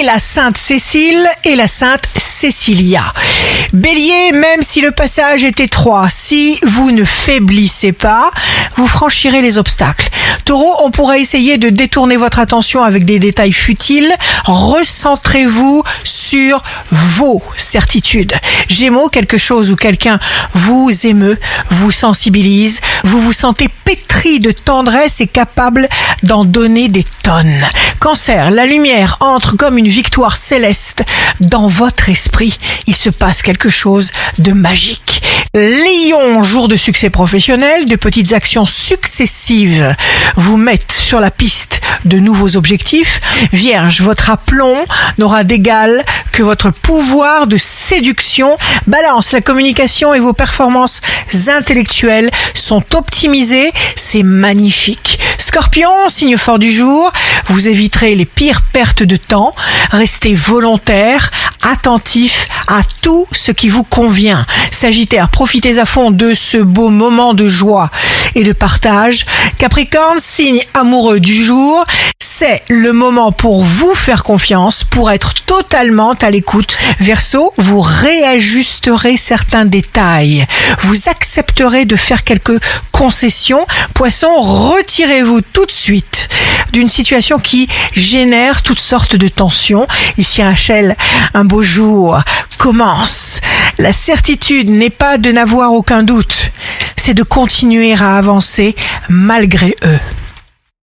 la Sainte Cécile et la Sainte Cécilia. Bélier, même si le passage est étroit, si vous ne faiblissez pas, vous franchirez les obstacles. Taureau, on pourrait essayer de détourner votre attention avec des détails futiles. Recentrez-vous sur vos certitudes. Gémeaux, quelque chose ou quelqu'un vous émeut, vous sensibilise, vous vous sentez de tendresse et capable d'en donner des tonnes. Cancer, la lumière entre comme une victoire céleste dans votre esprit. Il se passe quelque chose de magique. Lion, jour de succès professionnel, de petites actions successives vous mettent sur la piste de nouveaux objectifs. Vierge, votre aplomb n'aura d'égal que votre pouvoir de séduction. Balance, la communication et vos performances intellectuelles sont optimisées. C'est magnifique. Scorpion, signe fort du jour, vous éviterez les pires pertes de temps. Restez volontaire, attentif à tout ce qui vous convient. Sagittaire, profitez à fond de ce beau moment de joie et de partage. Capricorne, signe amoureux du jour, c'est le moment pour vous faire confiance, pour être totalement à l'écoute. Verseau, vous réajusterez certains détails. Vous accepterez de faire quelques concessions. Poisson, retirez-vous tout de suite d'une situation qui génère toutes sortes de tensions. Ici Rachel, un beau jour commence. La certitude n'est pas de n'avoir aucun doute, c'est de continuer à avancer malgré eux.